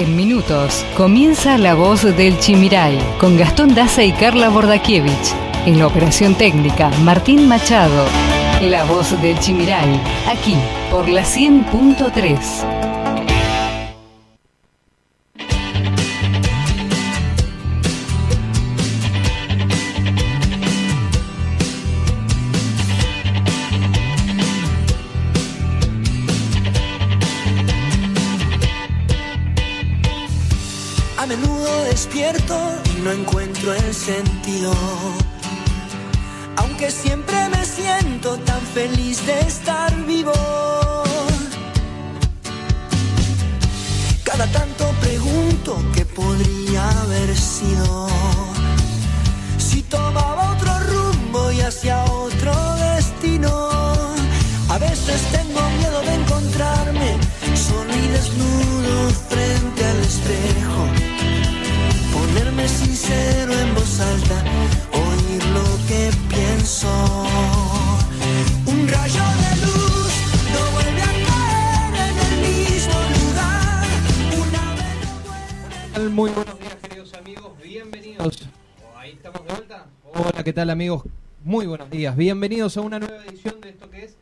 En minutos comienza La Voz del Chimiray con Gastón Daza y Carla Bordakiewicz. En la operación técnica, Martín Machado. La Voz del Chimiray, aquí por la 100.3. sentido. ¿Qué tal, amigos? Muy buenos días. Bienvenidos a una nueva edición de esto que es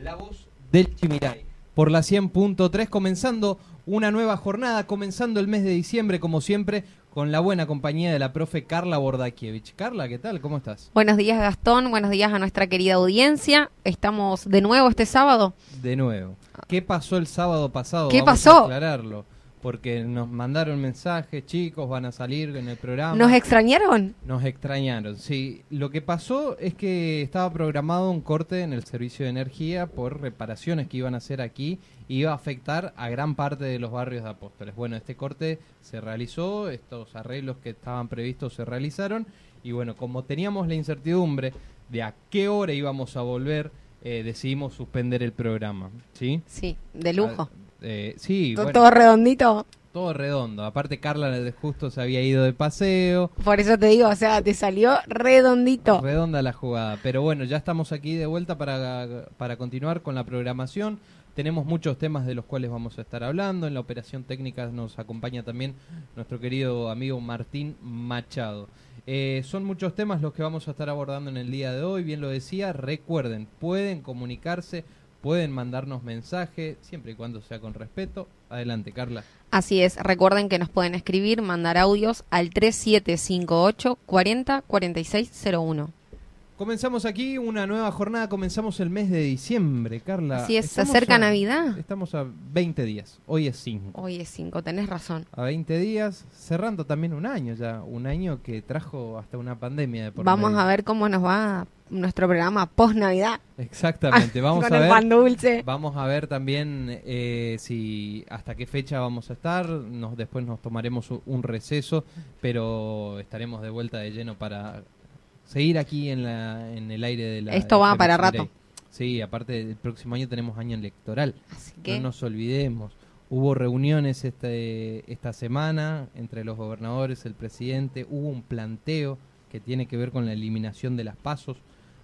La Voz del Chimiray. Por la 100.3, comenzando una nueva jornada, comenzando el mes de diciembre, como siempre, con la buena compañía de la profe Carla Bordakiewicz. Carla, ¿qué tal? ¿Cómo estás? Buenos días Gastón, buenos días a nuestra querida audiencia. Estamos de nuevo este sábado. De nuevo. ¿Qué pasó el sábado pasado? ¿Qué Vamos pasó? A aclararlo. Porque nos mandaron mensajes, chicos, van a salir en el programa. ¿Nos extrañaron? Nos extrañaron, sí. Lo que pasó es que estaba programado un corte en el servicio de energía por reparaciones que iban a hacer aquí y iba a afectar a gran parte de los barrios de Apóstoles. Bueno, este corte se realizó, estos arreglos que estaban previstos se realizaron y bueno, como teníamos la incertidumbre de a qué hora íbamos a volver, eh, decidimos suspender el programa, ¿sí? Sí, de lujo. Ah, eh, sí, Todo- bueno, Todo redondito. todo redondo. Aparte Carla justo se había ido de paseo. Por eso te digo, o sea, te salió redondito. Redonda la jugada. Pero bueno, ya estamos aquí de vuelta para, para continuar con la programación. Tenemos muchos temas de los cuales vamos a estar hablando. En la operación técnica nos acompaña también nuestro querido amigo Martín Machado. Eh, son muchos temas los que vamos a estar abordando en el día de hoy. Bien lo decía, recuerden, pueden comunicarse, pueden mandarnos mensaje, siempre y cuando sea con respeto. Adelante, Carla. Así es, recuerden que nos pueden escribir, mandar audios al 3758 40 4601. Comenzamos aquí una nueva jornada, comenzamos el mes de diciembre, Carla. Así es, se acerca a- Navidad. Estamos a 20 días, hoy es 5. Hoy es 5, tenés razón. A 20 días, cerrando también un año ya, un año que trajo hasta una pandemia de por Vamos medio. a ver cómo nos va nuestro programa post Navidad. Exactamente, vamos Con a el ver. pan dulce. Vamos a ver también eh, si hasta qué fecha vamos a estar. Nos, después nos tomaremos un receso, pero estaremos de vuelta de lleno para seguir aquí en, la, en el aire de la. Esto va para rato. Sí, aparte el próximo año tenemos año electoral. Así que No nos olvidemos. Hubo reuniones este, esta semana entre los gobernadores, el presidente. Hubo un planteo que tiene que ver con la eliminación de las pasos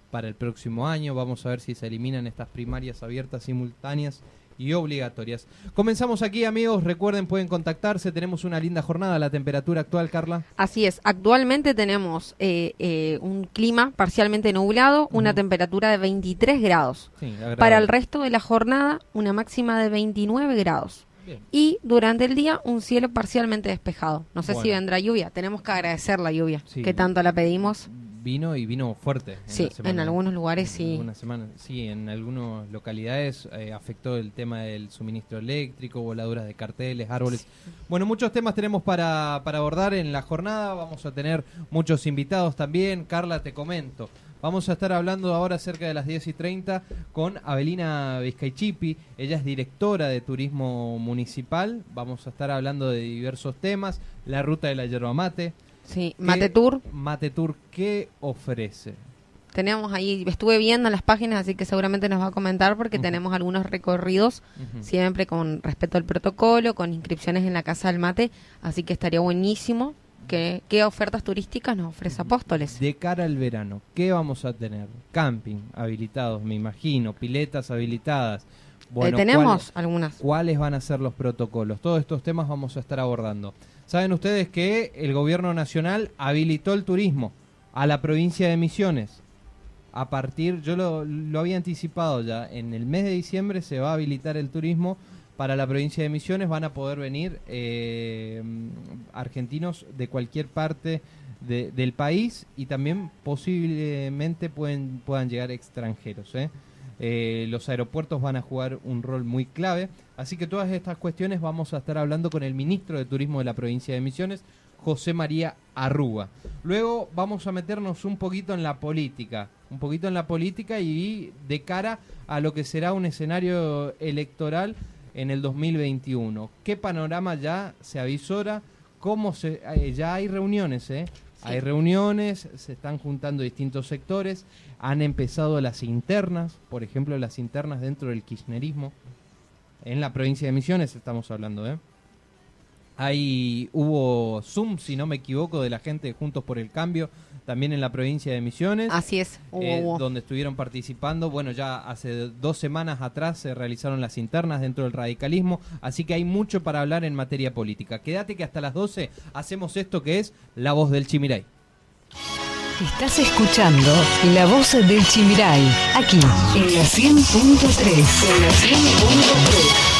para el próximo año. Vamos a ver si se eliminan estas primarias abiertas, simultáneas y obligatorias. Comenzamos aquí, amigos. Recuerden, pueden contactarse. Tenemos una linda jornada. La temperatura actual, Carla. Así es, actualmente tenemos eh, eh, un clima parcialmente nublado, una temperatura de 23 grados. Sí. Para el resto de la jornada, una máxima de 29 grados. Bien. Y durante el día, un cielo parcialmente despejado. No sé si vendrá lluvia. Tenemos que agradecer la lluvia, Sí. que tanto la pedimos. Vino y vino fuerte. en Sí, en algunos lugares sí. algunas semanas, sí, en algunas localidades eh, afectó el tema del suministro eléctrico, voladuras de carteles, árboles. Bueno, muchos temas tenemos para, para abordar en la jornada. Vamos a tener muchos invitados también. Carla, te comento. Vamos a estar hablando ahora cerca de las 10 y 30 con Abelina Vizcaichipi. Ella es directora de turismo municipal. Vamos a estar hablando de diversos temas. La ruta de la yerba mate. Sí, ¿Qué- Mate Tour. Mate Tour, ¿qué ofrece? Tenemos ahí, estuve viendo las páginas, así que seguramente nos va a comentar porque tenemos algunos recorridos, siempre con respeto al protocolo, con inscripciones en la Casa del Mate, así que estaría buenísimo que qué ofertas turísticas nos ofrece Apóstoles. De cara al verano, ¿qué vamos a tener? Camping habilitados, me imagino, piletas habilitadas, Bueno, Eh, tenemos ¿cuáles- algunas. ¿Cuáles van a ser los protocolos? Todos estos temas vamos a estar abordando. Saben ustedes que el gobierno nacional habilitó el turismo a la provincia de Misiones. A partir, yo lo, había anticipado ya, en el mes de diciembre se va a habilitar el turismo para la provincia de Misiones. Van a poder venir eh, argentinos de cualquier parte de- del país y también posiblemente pueden, puedan llegar extranjeros. ¿eh? Eh, los aeropuertos van a jugar un rol muy clave. Así que todas estas cuestiones vamos a estar hablando con el ministro de Turismo de la provincia de Misiones, José María Arruga. Luego vamos a meternos un poquito en la política, un poquito en la política y de cara a lo que será un escenario electoral en el 2021. ¿Qué panorama ya se avisora? ¿Cómo se, eh, ya hay reuniones, ¿eh? Hay reuniones, se están juntando distintos sectores, han empezado las internas, por ejemplo, las internas dentro del kirchnerismo, en la provincia de Misiones estamos hablando, ¿eh? Ahí hubo Zoom, si no me equivoco, de la gente de Juntos por el Cambio, también en la provincia de Misiones. Así es. Hubo, eh, hubo. donde estuvieron participando. Bueno, ya hace dos semanas atrás se realizaron las internas dentro del radicalismo, así que hay mucho para hablar en materia política. Quédate que hasta las 12 hacemos esto que es La Voz del Chimiray. Estás escuchando La Voz del Chimiray, aquí en la 100.3. En la 100.3.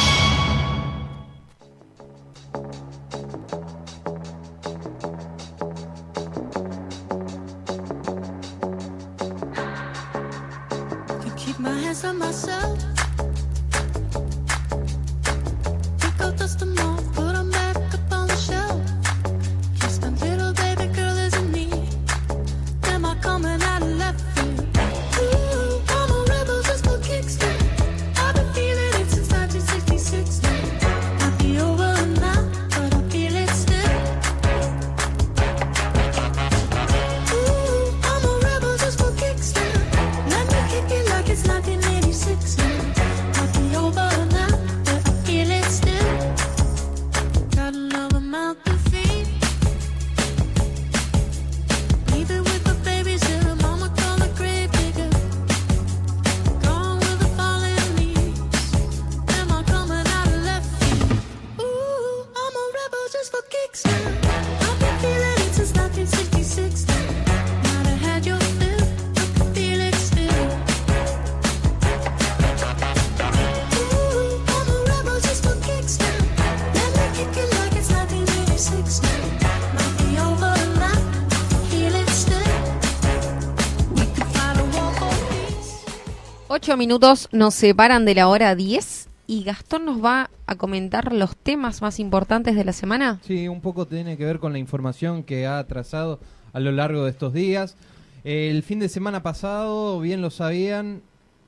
minutos nos separan de la hora 10 y Gastón nos va a comentar los temas más importantes de la semana. Sí, un poco tiene que ver con la información que ha trazado a lo largo de estos días. El fin de semana pasado, bien lo sabían,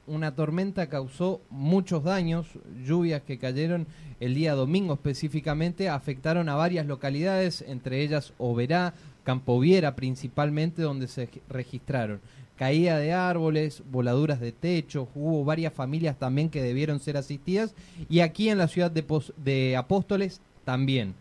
una tormenta causó muchos daños, lluvias que cayeron el día domingo específicamente, afectaron a varias localidades, entre ellas Oberá, Campoviera principalmente, donde se registraron caída de árboles, voladuras de techo, hubo varias familias también que debieron ser asistidas y aquí en la ciudad de, Pos- de Apóstoles también.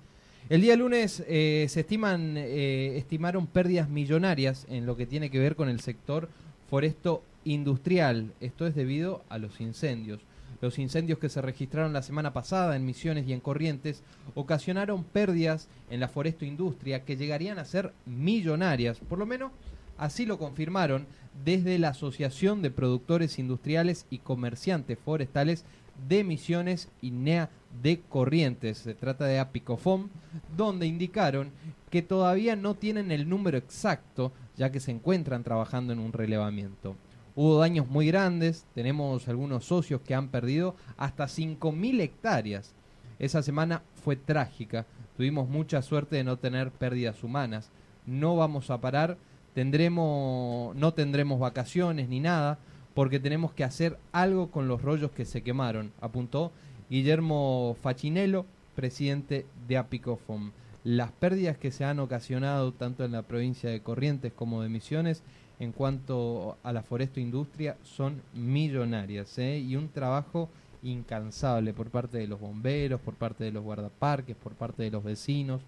El día lunes eh, se estiman, eh, estimaron pérdidas millonarias en lo que tiene que ver con el sector foresto industrial. Esto es debido a los incendios. Los incendios que se registraron la semana pasada en Misiones y en Corrientes ocasionaron pérdidas en la foresto industria que llegarían a ser millonarias. Por lo menos así lo confirmaron desde la Asociación de Productores Industriales y Comerciantes Forestales de Misiones y NEA de Corrientes. Se trata de Apicofom, donde indicaron que todavía no tienen el número exacto, ya que se encuentran trabajando en un relevamiento. Hubo daños muy grandes, tenemos algunos socios que han perdido hasta 5.000 hectáreas. Esa semana fue trágica, tuvimos mucha suerte de no tener pérdidas humanas. No vamos a parar, tendremos, no tendremos vacaciones ni nada, porque tenemos que hacer algo con los rollos que se quemaron, apuntó Guillermo Facinello, presidente de Apicofom. Las pérdidas que se han ocasionado tanto en la provincia de Corrientes como de Misiones en cuanto a la foresto industria son millonarias ¿eh? y un trabajo incansable por parte de los bomberos, por parte de los guardaparques, por parte de los vecinos,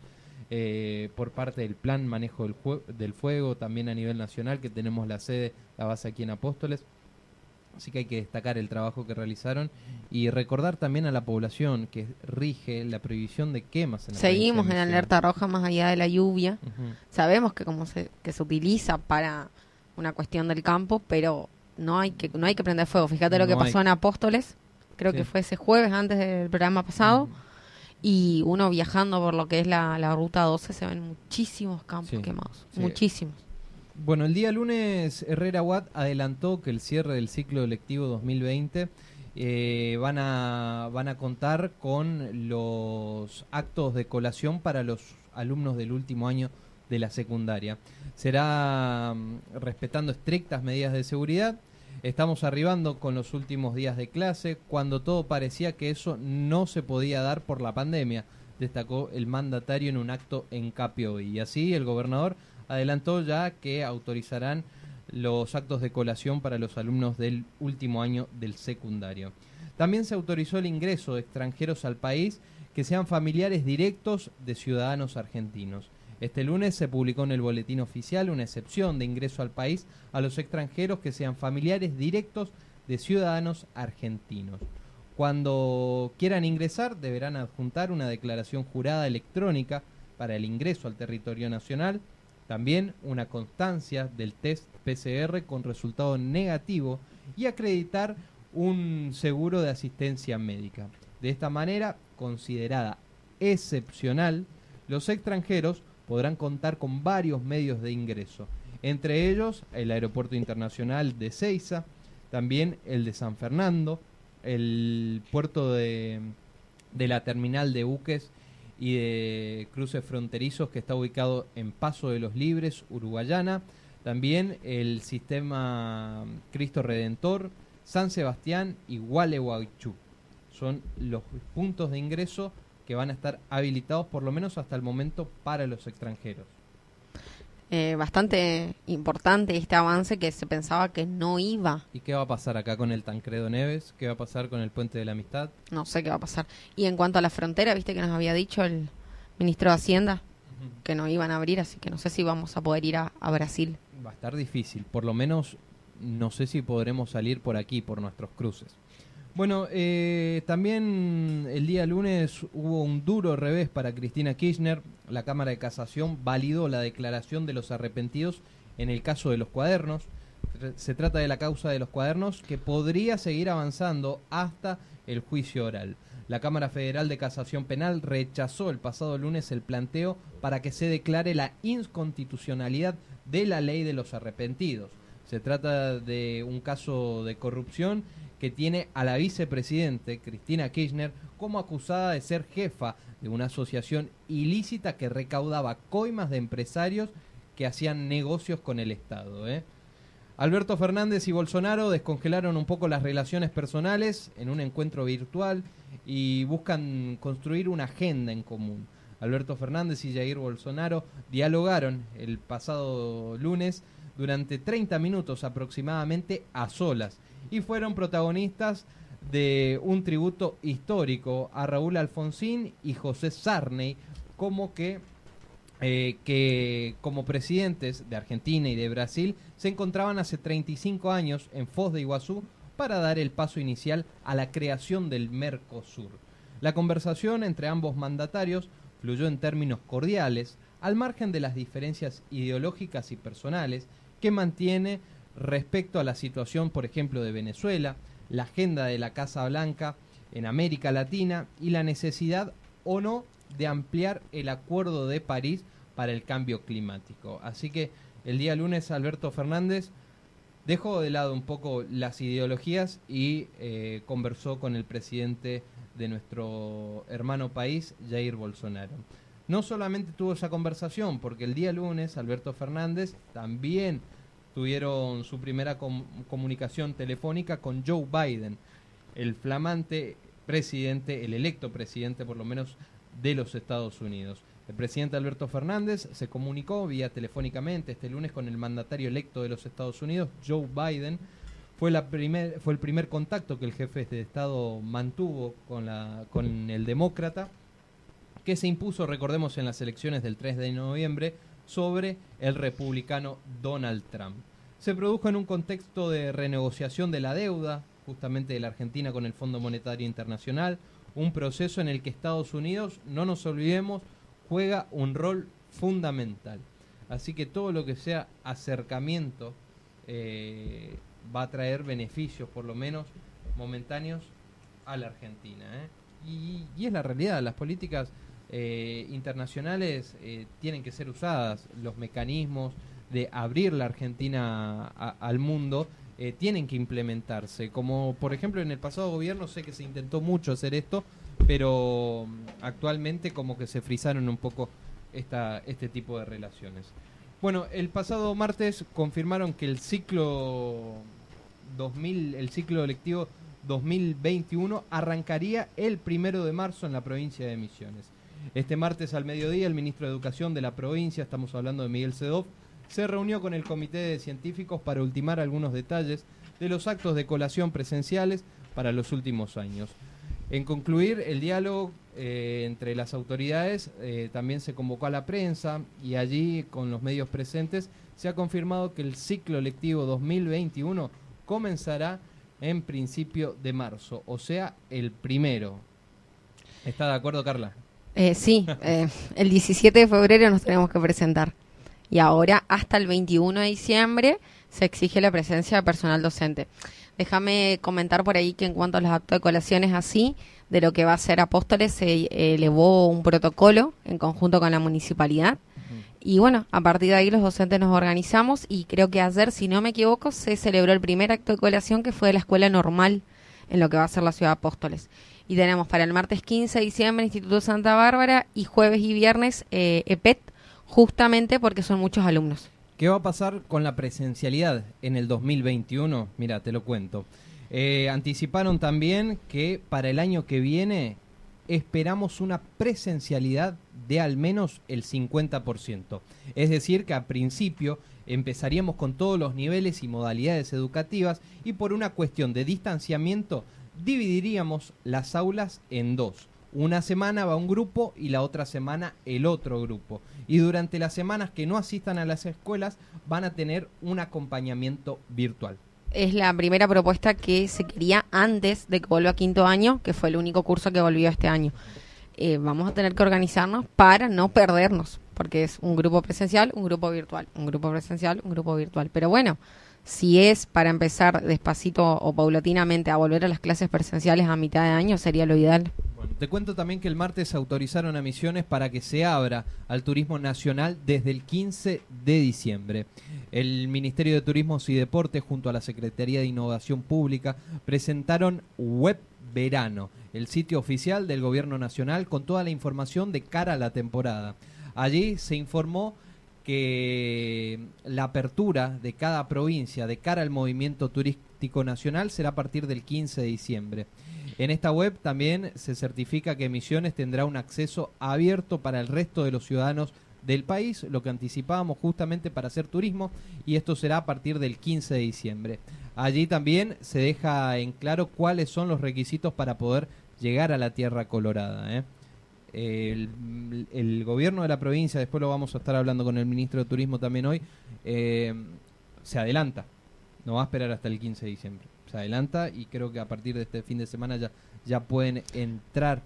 eh, por parte del plan manejo del, del fuego, también a nivel nacional, que tenemos la sede, la base aquí en Apóstoles. Así que hay que destacar el trabajo que realizaron y recordar también a la población que rige la prohibición de quemas en la Seguimos en alerta roja más allá de la lluvia. Sabemos que como se, que se utiliza para una cuestión del campo, pero no hay que no hay que prender fuego. Fíjate lo que hay pasó en Apóstoles, creo Sí. que fue ese jueves antes del programa pasado. Y uno viajando por lo que es la, la ruta 12 se ven muchísimos campos Sí, quemados, sí. muchísimos. Bueno, el día lunes Herrera Watt adelantó que el cierre del ciclo lectivo 2020 eh, van, a, van a contar con los actos de colación para los alumnos del último año de la secundaria. Será mm, respetando estrictas medidas de seguridad. Estamos arribando con los últimos días de clase cuando todo parecía que eso no se podía dar por la pandemia, destacó el mandatario en un acto en Capio. Y así el gobernador adelantó ya que autorizarán los actos de colación para los alumnos del último año del secundario. También se autorizó el ingreso de extranjeros al país que sean familiares directos de ciudadanos argentinos. Este lunes se publicó en el boletín oficial una excepción de ingreso al país a los extranjeros que sean familiares directos de ciudadanos argentinos. Cuando quieran ingresar deberán adjuntar una declaración jurada electrónica para el ingreso al territorio nacional, también una constancia del test PCR con resultado negativo y acreditar un seguro de asistencia médica. De esta manera, considerada excepcional, los extranjeros podrán contar con varios medios de ingreso, entre ellos el Aeropuerto Internacional de Ceiza, también el de San Fernando, el puerto de, de la terminal de buques y de cruces fronterizos que está ubicado en Paso de los Libres, Uruguayana, también el sistema Cristo Redentor, San Sebastián y Gualeguaychú. Son los puntos de ingreso que van a estar habilitados por lo menos hasta el momento para los extranjeros. Eh, bastante importante este avance que se pensaba que no iba, ¿Y qué va a pasar acá con el Tancredo Neves? ¿Qué va a pasar con el Puente de la Amistad? no sé qué va a pasar. Y en cuanto a la frontera, viste que nos había dicho el ministro de Hacienda que no iban a abrir, así que no sé si vamos a poder ir a, a Brasil. Va a estar difícil, por lo menos no sé si podremos salir por aquí, por nuestros cruces. Bueno, eh, también el día lunes hubo un duro revés para Cristina Kirchner. La Cámara de Casación validó la declaración de los arrepentidos en el caso de los cuadernos. Se trata de la causa de los cuadernos que podría seguir avanzando hasta el juicio oral. La Cámara Federal de Casación Penal rechazó el pasado lunes el planteo para que se declare la inconstitucionalidad de la ley de los arrepentidos. Se trata de un caso de corrupción que tiene a la vicepresidente Cristina Kirchner como acusada de ser jefa de una asociación ilícita que recaudaba coimas de empresarios que hacían negocios con el Estado. ¿eh? Alberto Fernández y Bolsonaro descongelaron un poco las relaciones personales en un encuentro virtual y buscan construir una agenda en común. Alberto Fernández y Jair Bolsonaro dialogaron el pasado lunes durante 30 minutos aproximadamente a solas y fueron protagonistas de un tributo histórico a Raúl Alfonsín y José Sarney como que eh, que como presidentes de Argentina y de Brasil se encontraban hace 35 años en Foz de Iguazú para dar el paso inicial a la creación del Mercosur. La conversación entre ambos mandatarios fluyó en términos cordiales, al margen de las diferencias ideológicas y personales que mantiene respecto a la situación, por ejemplo, de Venezuela, la agenda de la Casa Blanca en América Latina y la necesidad o no de ampliar el Acuerdo de París para el cambio climático. Así que el día lunes Alberto Fernández dejó de lado un poco las ideologías y eh, conversó con el presidente de nuestro hermano país, Jair Bolsonaro. No solamente tuvo esa conversación, porque el día lunes Alberto Fernández también tuvieron su primera com- comunicación telefónica con Joe Biden, el flamante presidente, el electo presidente por lo menos de los Estados Unidos. El presidente Alberto Fernández se comunicó vía telefónicamente este lunes con el mandatario electo de los Estados Unidos, Joe Biden. Fue, la primer, fue el primer contacto que el jefe de Estado mantuvo con, la, con el demócrata, que se impuso, recordemos, en las elecciones del 3 de noviembre sobre el republicano Donald Trump. se produjo en un contexto de renegociación de la deuda, justamente de la Argentina con el Fondo Monetario Internacional, un proceso en el que Estados Unidos, no nos olvidemos, juega un rol fundamental. Así que todo lo que sea acercamiento eh, va a traer beneficios, por lo menos momentáneos, a la Argentina. ¿eh? Y, y es la realidad, las políticas eh, internacionales eh, tienen que ser usadas, los mecanismos de abrir la Argentina al mundo eh, tienen que implementarse. Como por ejemplo en el pasado gobierno sé que se intentó mucho hacer esto, pero mm, actualmente como que se frizaron un poco esta, este tipo de relaciones. Bueno, el pasado martes confirmaron que el ciclo 2000, el ciclo electivo 2021 arrancaría el primero de marzo en la provincia de Misiones. Este martes al mediodía, el ministro de Educación de la provincia, estamos hablando de Miguel Sedov, se reunió con el comité de científicos para ultimar algunos detalles de los actos de colación presenciales para los últimos años. En concluir el diálogo eh, entre las autoridades, eh, también se convocó a la prensa y allí, con los medios presentes, se ha confirmado que el ciclo lectivo 2021 comenzará en principio de marzo, o sea, el primero. ¿Está de acuerdo, Carla? Eh, sí, eh, el 17 de febrero nos tenemos que presentar. Y ahora, hasta el 21 de diciembre, se exige la presencia de personal docente. Déjame comentar por ahí que en cuanto a los actos de colaciones así, de lo que va a ser Apóstoles, se eh, elevó un protocolo en conjunto con la municipalidad. Y bueno, a partir de ahí los docentes nos organizamos y creo que ayer, si no me equivoco, se celebró el primer acto de colación que fue de la escuela normal en lo que va a ser la ciudad de Apóstoles. Y tenemos para el martes 15 de diciembre Instituto Santa Bárbara y jueves y viernes eh, EPET, justamente porque son muchos alumnos. ¿Qué va a pasar con la presencialidad en el 2021? Mira, te lo cuento. Eh, anticiparon también que para el año que viene esperamos una presencialidad de al menos el 50%. Es decir, que a principio empezaríamos con todos los niveles y modalidades educativas y por una cuestión de distanciamiento dividiríamos las aulas en dos. Una semana va un grupo y la otra semana el otro grupo. Y durante las semanas que no asistan a las escuelas van a tener un acompañamiento virtual. Es la primera propuesta que se quería antes de que vuelva a quinto año, que fue el único curso que volvió este año. Eh, vamos a tener que organizarnos para no perdernos, porque es un grupo presencial, un grupo virtual, un grupo presencial, un grupo virtual. Pero bueno, si es para empezar despacito o paulatinamente a volver a las clases presenciales a mitad de año, sería lo ideal. Te cuento también que el martes autorizaron a Misiones para que se abra al turismo nacional desde el 15 de diciembre. El Ministerio de Turismo y Deportes junto a la Secretaría de Innovación Pública presentaron Web Verano, el sitio oficial del Gobierno Nacional con toda la información de cara a la temporada. Allí se informó que la apertura de cada provincia de cara al movimiento turístico nacional será a partir del 15 de diciembre. En esta web también se certifica que Misiones tendrá un acceso abierto para el resto de los ciudadanos del país, lo que anticipábamos justamente para hacer turismo, y esto será a partir del 15 de diciembre. Allí también se deja en claro cuáles son los requisitos para poder llegar a la Tierra Colorada. ¿eh? El, el gobierno de la provincia, después lo vamos a estar hablando con el ministro de Turismo también hoy, eh, se adelanta, no va a esperar hasta el 15 de diciembre, se adelanta y creo que a partir de este fin de semana ya, ya pueden entrar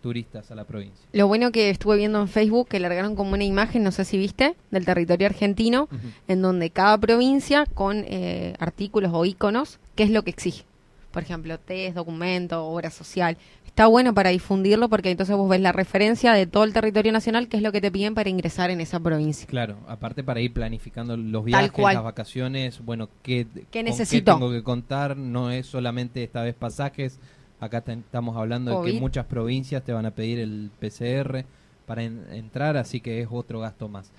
turistas a la provincia. Lo bueno que estuve viendo en Facebook, que largaron como una imagen, no sé si viste, del territorio argentino, en donde cada provincia con eh, artículos o iconos, qué es lo que exige. Por ejemplo, test, documento, obra social. Está bueno para difundirlo porque entonces vos ves la referencia de todo el territorio nacional, qué es lo que te piden para ingresar en esa provincia. Claro, aparte para ir planificando los viajes, las vacaciones, bueno, ¿qué, ¿Qué necesito? tengo que contar? No es solamente esta vez pasajes, acá te- estamos hablando de que muchas provincias te van a pedir el PCR para en- entrar, así que es otro gasto más.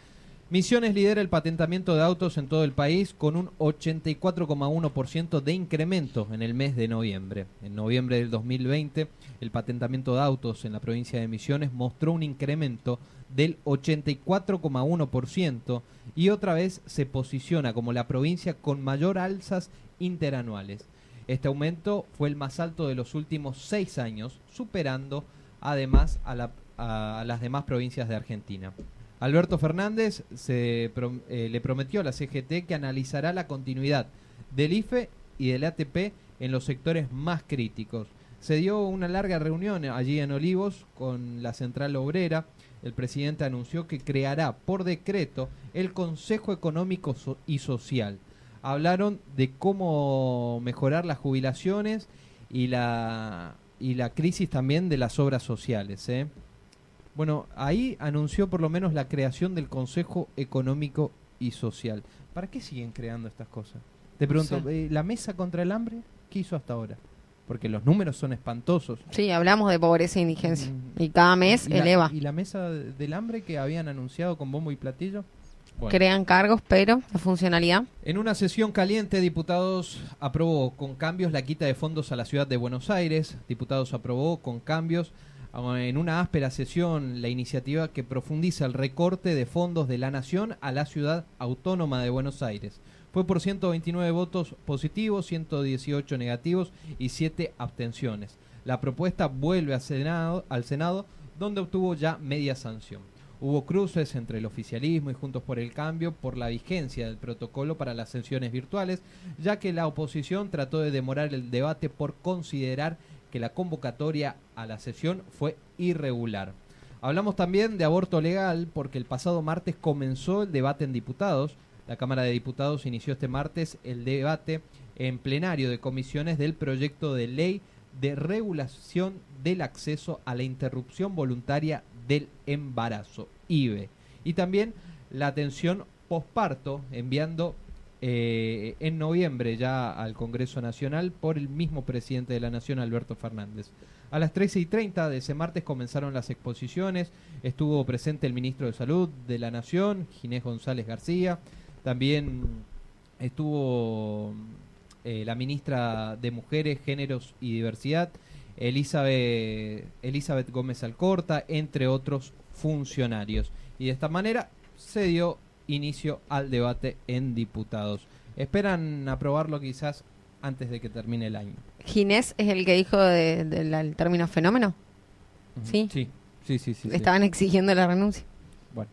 Misiones lidera el patentamiento de autos en todo el país con un 84,1% de incremento en el mes de noviembre. En noviembre del 2020, el patentamiento de autos en la provincia de Misiones mostró un incremento del 84,1% y otra vez se posiciona como la provincia con mayor alzas interanuales. Este aumento fue el más alto de los últimos seis años, superando además a, a las demás provincias de Argentina. Alberto Fernández se eh, le prometió a la CGT que analizará la continuidad del IFE y del ATP en los sectores más críticos. Se dio una larga reunión allí en Olivos con la Central Obrera. El presidente anunció que creará por decreto el Consejo Económico y Social. Hablaron de cómo mejorar las jubilaciones y la, y la crisis también de las obras sociales. ¿eh? Bueno, ahí anunció por lo menos la creación del Consejo Económico y Social. ¿Para qué siguen creando estas cosas? Te pregunto, sé. eh, ¿la mesa contra el hambre qué hizo hasta ahora? Porque los números son espantosos. Sí, hablamos de pobreza e indigencia. Mm. Y cada mes ¿Y la- eleva. ¿Y la mesa de- del hambre que habían anunciado con bombo y platillo? Bueno. Crean cargos, pero la funcionalidad. En una sesión caliente, diputados aprobó con cambios la quita de fondos a la ciudad de Buenos Aires. Diputados aprobó con cambios en una áspera sesión la iniciativa que profundiza el recorte de fondos de la nación a la ciudad autónoma de Buenos Aires. Fue por 129 votos positivos, 118 negativos y 7 abstenciones. La propuesta vuelve al Senado, al Senado donde obtuvo ya media sanción. Hubo cruces entre el oficialismo y Juntos por el Cambio por la vigencia del protocolo para las sesiones virtuales, ya que la oposición trató de demorar el debate por considerar que la convocatoria la sesión fue irregular. Hablamos también de aborto legal porque el pasado martes comenzó el debate en diputados. La Cámara de Diputados inició este martes el debate en plenario de comisiones del proyecto de ley de regulación del acceso a la interrupción voluntaria del embarazo, IVE. Y también la atención posparto, enviando eh, en noviembre ya al Congreso Nacional por el mismo presidente de la Nación, Alberto Fernández. A las 13 y 30 de ese martes comenzaron las exposiciones, estuvo presente el ministro de Salud de la Nación, Ginés González García, también estuvo eh, la ministra de Mujeres, Géneros y Diversidad, Elizabeth, Elizabeth Gómez Alcorta, entre otros funcionarios. Y de esta manera se dio inicio al debate en diputados. Esperan aprobarlo quizás antes de que termine el año. Ginés es el que dijo de- del término fenómeno. Sí. Sí, sí, sí. sí, sí. Estaban exigiendo la renuncia. Bueno.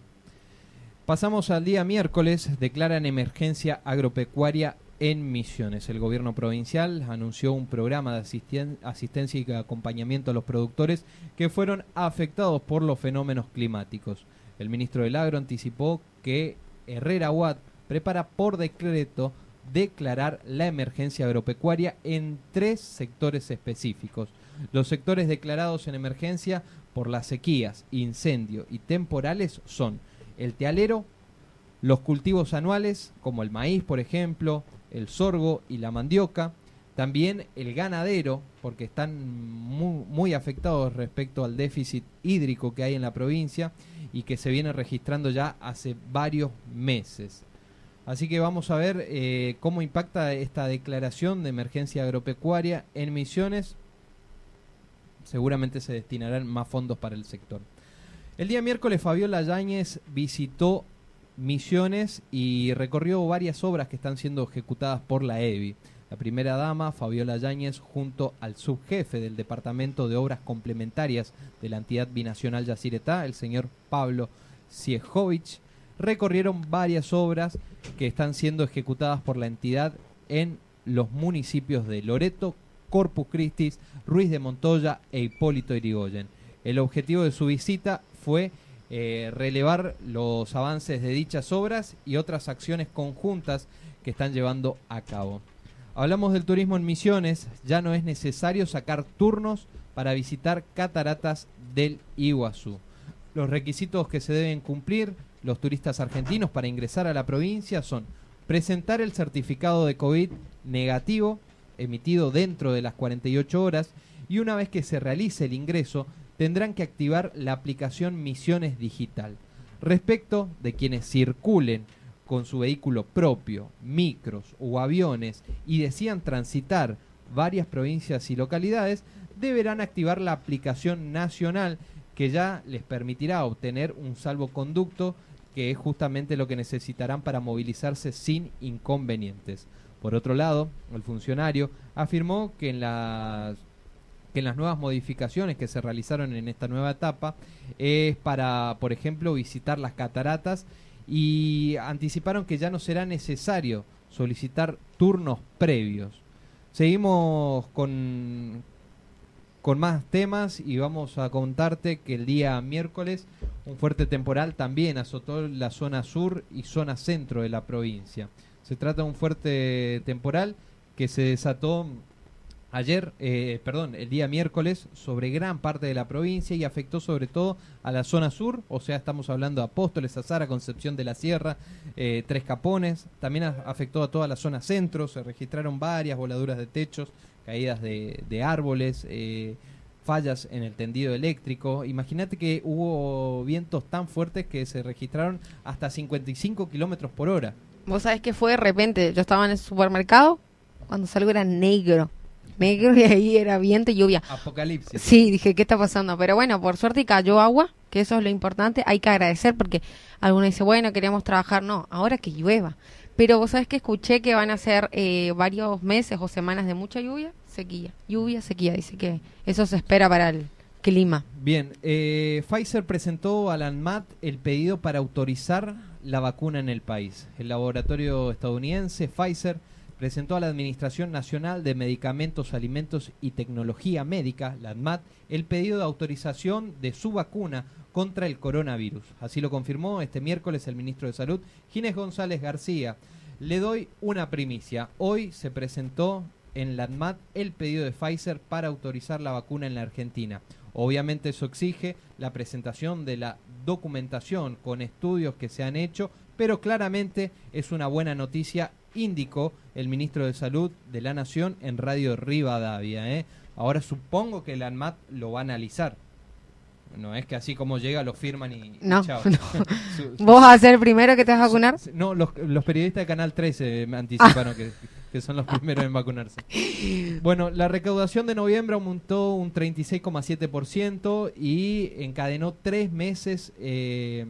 Pasamos al día miércoles. Declaran emergencia agropecuaria en Misiones. El gobierno provincial anunció un programa de asisten- asistencia y acompañamiento a los productores que fueron afectados por los fenómenos climáticos. El ministro del Agro anticipó que Herrera Watt prepara por decreto declarar la emergencia agropecuaria en tres sectores específicos. Los sectores declarados en emergencia por las sequías, incendio y temporales son el tealero, los cultivos anuales, como el maíz, por ejemplo, el sorgo y la mandioca, también el ganadero, porque están muy, afectados respecto al déficit hídrico que hay en la provincia y que se viene registrando ya hace varios meses. Así que vamos a ver eh, cómo impacta esta declaración de emergencia agropecuaria en Misiones. Seguramente se destinarán más fondos para el sector. El día miércoles Fabiola Yáñez visitó Misiones y recorrió varias obras que están siendo ejecutadas por la EBI. La primera dama, Fabiola Yáñez, junto al subjefe del Departamento de Obras Complementarias de la entidad binacional Yacyretá, el señor Pablo Siejovic, recorrieron varias obras que están siendo ejecutadas por la entidad en los municipios de Loreto, Corpus Christi, Ruiz de Montoya e Hipólito Yrigoyen. El objetivo de su visita fue eh, relevar los avances de dichas obras y otras acciones conjuntas que están llevando a cabo. Hablamos del turismo en Misiones, ya no es necesario sacar turnos para visitar cataratas del Iguazú. Los requisitos que se deben cumplir los turistas argentinos para ingresar a la provincia son presentar el certificado de COVID negativo emitido dentro de las 48 horas y una vez que se realice el ingreso tendrán que activar la aplicación Misiones Digital. Respecto de quienes circulen con su vehículo propio, micros o aviones y decidan transitar varias provincias y localidades, deberán activar la aplicación nacional que ya les permitirá obtener un salvoconducto que es justamente lo que necesitarán para movilizarse sin inconvenientes. Por otro lado, el funcionario afirmó que en las que en las nuevas modificaciones que se realizaron en esta nueva etapa es para, por ejemplo, visitar las cataratas y anticiparon que ya no será necesario solicitar turnos previos. Seguimos con, con más temas y vamos a contarte que el día miércoles un fuerte temporal también azotó la zona sur y zona centro de la provincia. Se trata de un fuerte temporal que se desató ayer, eh, perdón, el día miércoles sobre gran parte de la provincia y afectó sobre todo a la zona sur, o sea, estamos hablando de Apóstoles, Azara, Concepción de la Sierra, eh, Tres Capones, también afectó a toda la zona centro, se registraron varias voladuras de techos, caídas de, de árboles, eh, fallas en el tendido eléctrico. Imagínate que hubo vientos tan fuertes que se registraron hasta 55 kilómetros por hora. Vos sabés que fue de repente, yo estaba en el supermercado, cuando salgo era negro, negro y ahí era viento y lluvia. Apocalipsis. Sí, dije, ¿qué está pasando? Pero bueno, por suerte cayó agua, que eso es lo importante, hay que agradecer porque algunos dicen, bueno, queremos trabajar, no, ahora que llueva. Pero vos sabés que escuché que van a ser eh, varios meses o semanas de mucha lluvia, sequía, lluvia, sequía, dice que eso se espera para el clima. Bien, eh, Pfizer presentó a la ANMAT el pedido para autorizar la vacuna en el país. El laboratorio estadounidense Pfizer presentó a la Administración Nacional de Medicamentos, Alimentos y Tecnología Médica, la ANMAT, el pedido de autorización de su vacuna contra el coronavirus. Así lo confirmó este miércoles el ministro de Salud, Ginés González García. Le doy una primicia. Hoy se presentó en la ANMAT el pedido de Pfizer para autorizar la vacuna en la Argentina. Obviamente eso exige la presentación de la documentación con estudios que se han hecho, pero claramente es una buena noticia, indicó el ministro de Salud de la Nación en Radio Rivadavia. ¿eh? Ahora supongo que la ANMAT lo va a analizar. No es que así como llega lo firman y, No, chao. no. Su- su- ¿Vos vas a ser el primero que te vas a vacunar? no, los, los periodistas de Canal 13 me anticiparon que, que son los primeros en vacunarse. Bueno, la recaudación de noviembre aumentó un 36,7% y encadenó tres meses eh,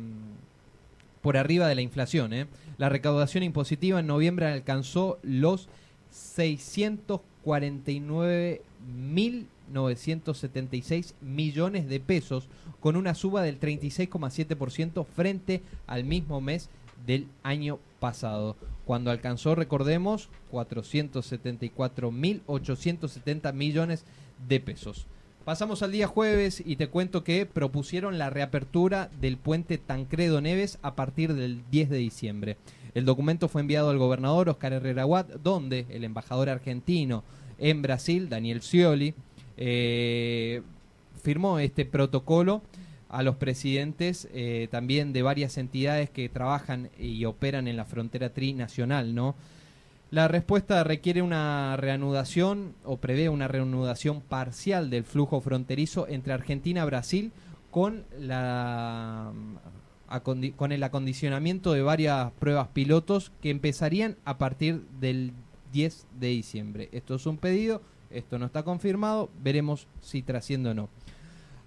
por arriba de la inflación. ¿eh? La recaudación impositiva en noviembre alcanzó los 649.976 millones de pesos, con una suba del 36,7% frente al mismo mes del año pasado, cuando alcanzó, recordemos, 474.870 millones de pesos. Pasamos al día jueves y te cuento que propusieron la reapertura del puente Tancredo Neves a partir del 10 de diciembre. El documento fue enviado al gobernador Oscar Herrera Watt, donde el embajador argentino en Brasil, Daniel Scioli, eh, firmó este protocolo a los presidentes eh, también de varias entidades que trabajan y operan en la frontera trinacional, ¿no? La respuesta requiere una reanudación o prevé una reanudación parcial del flujo fronterizo entre Argentina y Brasil con la acondi- con el acondicionamiento de varias pruebas pilotos que empezarían a partir del 10 de diciembre. Esto es un pedido, esto no está confirmado, veremos si trasciende o no.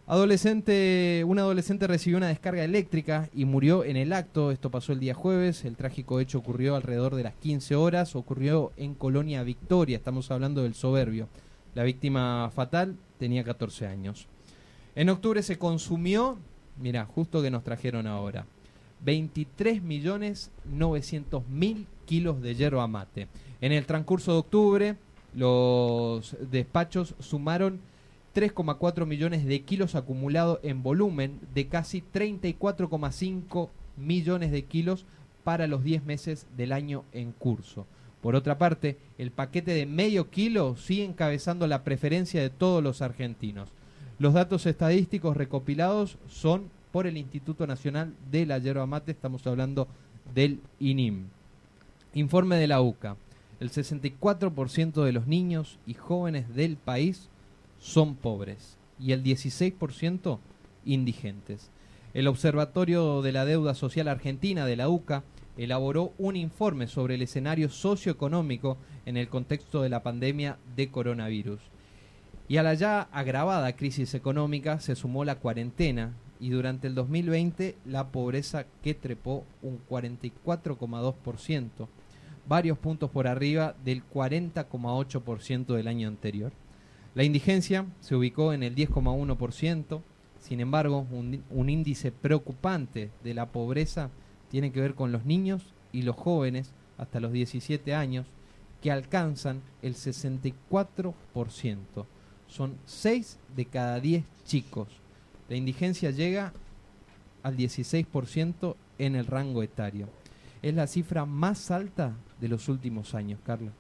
Adolescente, un adolescente recibió una descarga eléctrica y murió en el acto. Esto pasó el día jueves. El trágico hecho ocurrió alrededor de las 15 horas. Ocurrió en Colonia Victoria. Estamos hablando del soberbio. La víctima fatal tenía 14 años. En octubre se consumió, mira, justo que nos trajeron ahora, 23 millones 900 mil kilos de yerba mate. En el transcurso de octubre, los despachos sumaron 3,4 millones de kilos acumulados en volumen de casi 34,5 millones de kilos para los 10 meses del año en curso. Por otra parte, el paquete de medio kilo sigue encabezando la preferencia de todos los argentinos. Los datos estadísticos recopilados son por el Instituto Nacional de la Yerba Mate, estamos hablando del INIM. Informe de la UCA. El 64% de los niños y jóvenes del país son pobres y el 16% indigentes. El Observatorio de la Deuda Social Argentina de la UCA elaboró un informe sobre el escenario socioeconómico en el contexto de la pandemia de coronavirus. Y a la ya agravada crisis económica se sumó la cuarentena y durante el 2020 la pobreza que trepó un 44,2%, varios puntos por arriba del 40,8% del año anterior. La indigencia se ubicó en el 10,1%. Sin embargo, un, un índice preocupante de la pobreza tiene que ver con los niños y los jóvenes hasta los 17 años, que alcanzan el 64%. Son 6 de cada 10 chicos. La indigencia llega al 16% en el rango etario. Es la cifra más alta de los últimos años, Carla.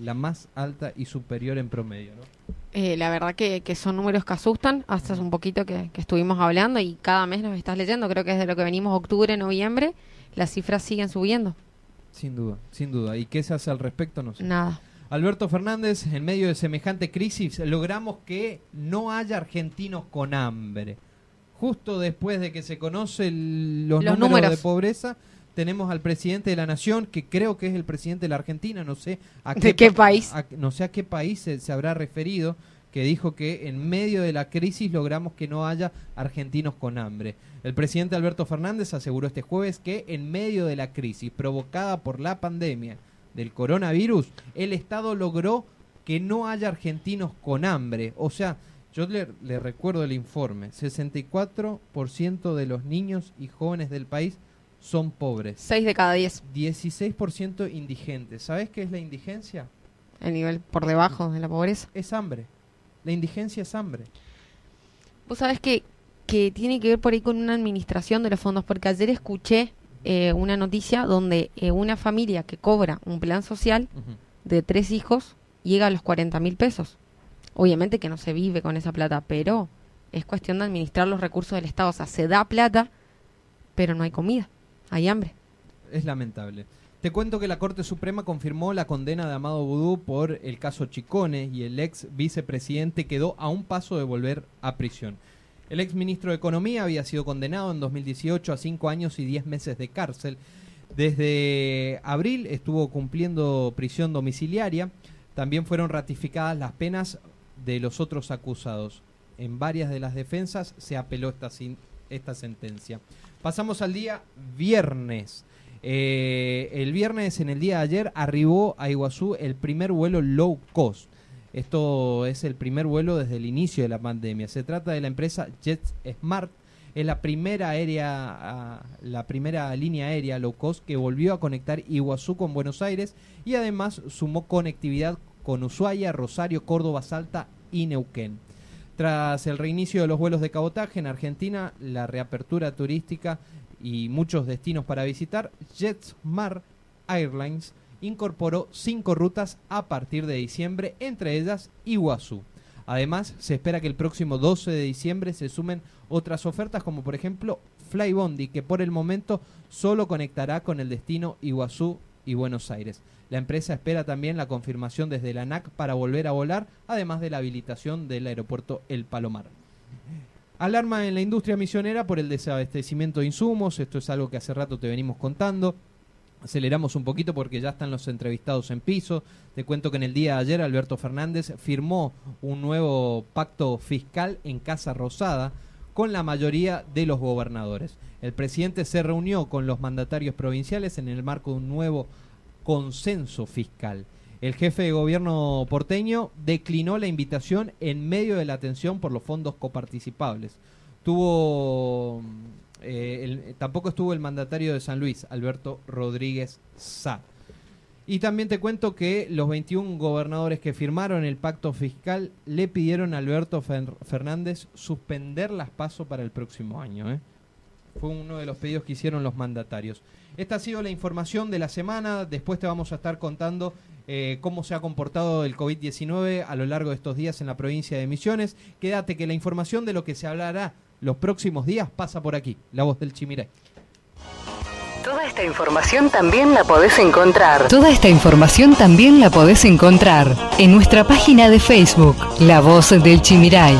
La más alta y superior en promedio, ¿no? Eh, la verdad que, que son números que asustan. Hasta hace un poquito que, que estuvimos hablando y cada mes nos estás leyendo. Creo que desde lo que venimos octubre, noviembre, las cifras siguen subiendo. Sin duda, sin duda. ¿Y qué se hace al respecto? No sé. Nada. Alberto Fernández, en medio de semejante crisis, logramos que no haya argentinos con hambre. Justo después de que se conocen los, Los números, números. de pobreza, tenemos al presidente de la nación, que creo que es el presidente de la Argentina, no sé a ¿De qué pa- país? a- no sé a qué país se, se habrá referido, que dijo que en medio de la crisis logramos que no haya argentinos con hambre. El presidente Alberto Fernández aseguró este jueves que en medio de la crisis provocada por la pandemia del coronavirus, el Estado logró que no haya argentinos con hambre. O sea, yo le, le recuerdo el informe, 64% de los niños y jóvenes del país son pobres. 6 de cada 10. 16% indigentes. ¿Sabes qué es la indigencia? El nivel por debajo de la pobreza. Es hambre. La indigencia es hambre. Vos sabés que, que tiene que ver por ahí con una administración de los fondos, porque ayer escuché eh, una noticia donde eh, una familia que cobra un plan social de tres hijos llega a los 40 mil pesos. Obviamente que no se vive con esa plata, pero es cuestión de administrar los recursos del Estado. O sea, se da plata, pero no hay comida, hay hambre. Es lamentable. Te cuento que la Corte Suprema confirmó la condena de Amado Vudú por el caso Chicone y el ex vicepresidente quedó a un paso de volver a prisión. El ex ministro de Economía había sido condenado en 2018 a cinco años y diez meses de cárcel. Desde abril estuvo cumpliendo prisión domiciliaria. También fueron ratificadas las penas de los otros acusados. En varias de las defensas se apeló esta sentencia. Pasamos al día viernes. Eh, el viernes, en el día de ayer, arribó a Iguazú el primer vuelo low cost. Esto es el primer vuelo desde el inicio de la pandemia. Se trata de la empresa JetSmart. Es la primera aérea, ah, la primera línea aérea low cost que volvió a conectar Iguazú con Buenos Aires y además sumó conectividad con Ushuaia, Rosario, Córdoba, Salta y Neuquén. Tras el reinicio de los vuelos de cabotaje en Argentina, la reapertura turística y muchos destinos para visitar, JetSmart Airlines incorporó cinco rutas a partir de diciembre, entre ellas Iguazú. Además, se espera que el próximo 12 de diciembre se sumen otras ofertas como por ejemplo Flybondi, que por el momento solo conectará con el destino Iguazú y Buenos Aires. La empresa espera también la confirmación desde la ANAC para volver a volar, además de la habilitación del aeropuerto El Palomar. Alarma en la industria misionera por el desabastecimiento de insumos, esto es algo que hace rato te venimos contando. Aceleramos un poquito porque ya están los entrevistados en piso. Te cuento que en el día de ayer Alberto Fernández firmó un nuevo pacto fiscal en Casa Rosada con la mayoría de los gobernadores. El presidente se reunió con los mandatarios provinciales en el marco de un nuevo consenso fiscal. El jefe de gobierno porteño declinó la invitación en medio de la tensión por los fondos coparticipables. Tuvo eh, el- tampoco estuvo el mandatario de San Luis, Alberto Rodríguez Sá. Y también te cuento que los 21 gobernadores que firmaron el pacto fiscal le pidieron a Alberto Fer- Fernández suspender las pasos para el próximo año. ¿eh? Fue uno de los pedidos que hicieron los mandatarios. Esta ha sido la información de la semana. Después te vamos a estar contando eh, cómo se ha comportado el COVID-19 a lo largo de estos días en la provincia de Misiones. Quédate que la información de lo que se hablará los próximos días pasa por aquí. La voz del Chimiray. Toda esta información también la podés encontrar. Toda esta información también la podés encontrar en nuestra página de Facebook, La Voz del Chimiray.